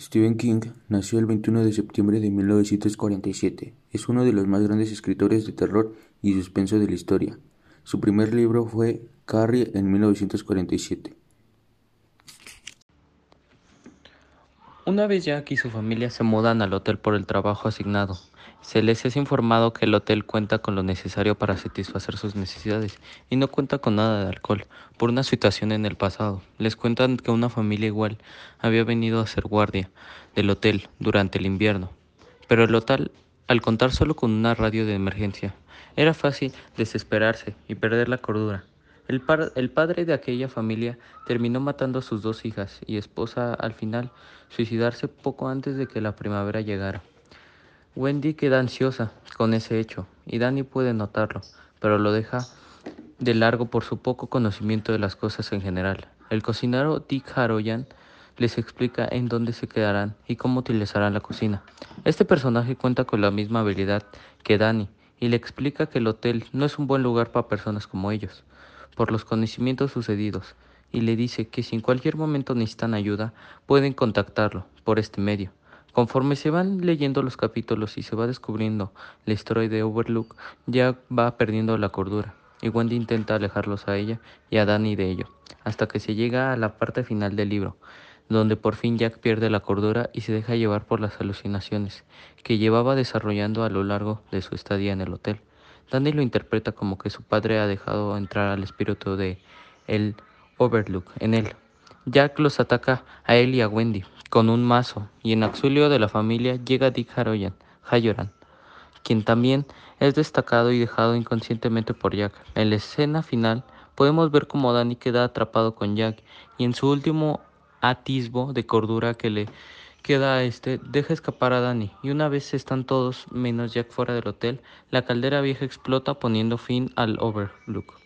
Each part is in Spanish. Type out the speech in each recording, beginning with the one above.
Stephen King nació el 21 de septiembre de 1947. Es uno de los más grandes escritores de terror y suspenso de la historia. Su primer libro fue Carrie en 1947. Una vez Jack y su familia se mudan al hotel por el trabajo asignado, se les es informado que el hotel cuenta con lo necesario para satisfacer sus necesidades y no cuenta con nada de alcohol por una situación en el pasado. Les cuentan que una familia igual había venido a hacer guardia del hotel durante el invierno, pero el hotel, al contar solo con una radio de emergencia, era fácil desesperarse y perder la cordura. El, padre de aquella familia terminó matando a sus dos hijas y esposa al final suicidarse poco antes de que la primavera llegara. Wendy queda ansiosa con ese hecho, y Danny puede notarlo, pero lo deja de largo por su poco conocimiento de las cosas en general. El cocinero Dick Haroyan les explica en dónde se quedarán y cómo utilizarán la cocina. Este personaje cuenta con la misma habilidad que Danny y le explica que el hotel no es un buen lugar para personas como ellos, por los conocimientos sucedidos, y le dice que si en cualquier momento necesitan ayuda, pueden contactarlo por este medio. Conforme se van leyendo los capítulos y se va descubriendo la historia de Overlook, Jack va perdiendo la cordura y Wendy intenta alejarlos a ella y a Danny de ello, hasta que se llega a la parte final del libro, donde por fin Jack pierde la cordura y se deja llevar por las alucinaciones que llevaba desarrollando a lo largo de su estadía en el hotel. Danny lo interpreta como que su padre ha dejado entrar al espíritu de el Overlook en él. Jack los ataca a él y a Wendy, con un mazo, y en auxilio de la familia llega Dick Hayoran, quien también es destacado y dejado inconscientemente por Jack. En la escena final podemos ver cómo Danny queda atrapado con Jack y en su último atisbo de cordura que le queda este, deja escapar a Danny y una vez están todos menos Jack fuera del hotel, la caldera vieja explota poniendo fin al Overlook.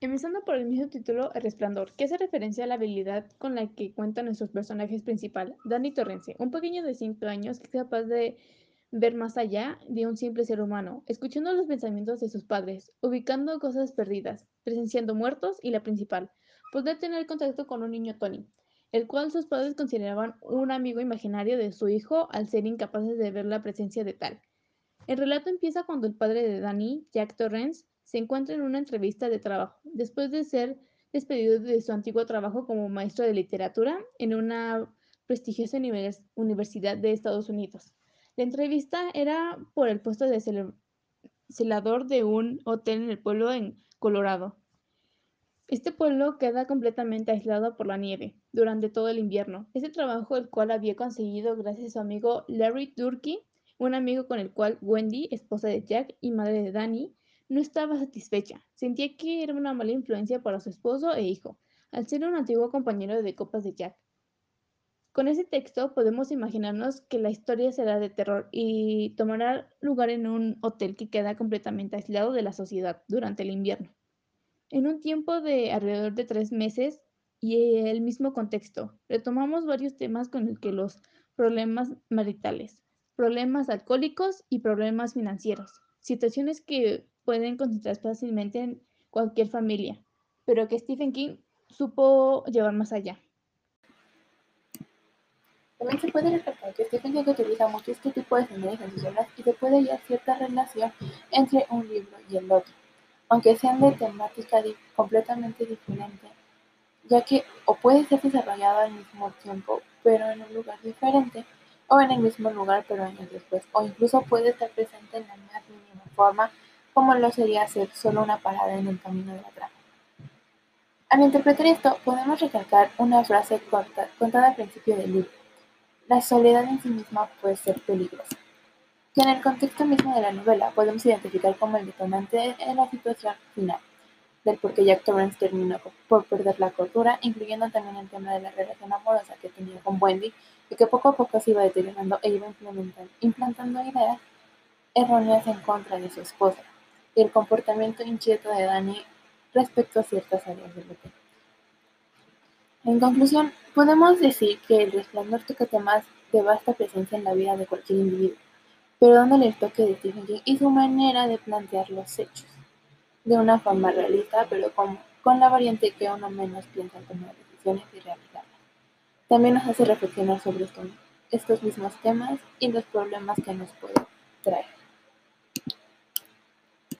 Empezando por el mismo título, El Resplandor, que hace referencia a la habilidad con la que cuentan nuestros personajes principal, Danny Torrence, un pequeño de 5 años que es capaz de ver más allá de un simple ser humano, escuchando los pensamientos de sus padres, ubicando cosas perdidas, presenciando muertos y la principal, poder tener contacto con un niño Tony, el cual sus padres consideraban un amigo imaginario de su hijo al ser incapaces de ver la presencia de tal. El relato empieza cuando el padre de Danny, Jack Torrance, se encuentra en una entrevista de trabajo, después de ser despedido de su antiguo trabajo como maestro de literatura en una prestigiosa universidad de Estados Unidos. La entrevista era por el puesto de celador de un hotel en el pueblo en Colorado. Este pueblo queda completamente aislado por la nieve durante todo el invierno. Este trabajo el cual había conseguido gracias a su amigo Larry Turkey, un amigo con el cual Wendy, esposa de Jack y madre de Danny, no estaba satisfecha, sentía que era una mala influencia para su esposo e hijo, al ser un antiguo compañero de copas de Jack. Con ese texto podemos imaginarnos que la historia será de terror y tomará lugar en un hotel que queda completamente aislado de la sociedad durante el invierno. En un tiempo de alrededor de tres meses y el mismo contexto, retomamos varios temas con el que los problemas maritales, problemas alcohólicos y problemas financieros, situaciones que pueden concentrarse fácilmente en cualquier familia, pero que Stephen King supo llevar más allá. También se puede recalcar que Stephen King utiliza mucho este tipo de escenarios en y se puede hallar cierta relación entre un libro y el otro, aunque sean de temática completamente diferente, ya que o puede ser desarrollado al mismo tiempo pero en un lugar diferente, o en el mismo lugar pero años después, o incluso puede estar presente en la más mínima forma como lo sería hacer solo una parada en el camino de la trama. Al interpretar esto, podemos recalcar una frase corta contada al principio del libro. La soledad en sí misma puede ser peligrosa, que en el contexto mismo de la novela podemos identificar como el detonante en la situación final, del por qué Jack Torrance terminó por perder la cordura, incluyendo también el tema de la relación amorosa que tenía con Wendy y que poco a poco se iba deteriorando e iba implantando ideas erróneas en contra de su esposa y el comportamiento inquieto de Danny respecto a ciertas áreas del hotel. En conclusión, podemos decir que el resplandor toca temas de vasta presencia en la vida de cualquier individuo, pero dándole el toque de Stephen y su manera de plantear los hechos, de una forma realista, pero con, con la variante que uno menos piensa en tomar decisiones y realizarlas. también nos hace reflexionar sobre estos mismos temas y los problemas que nos puede traer.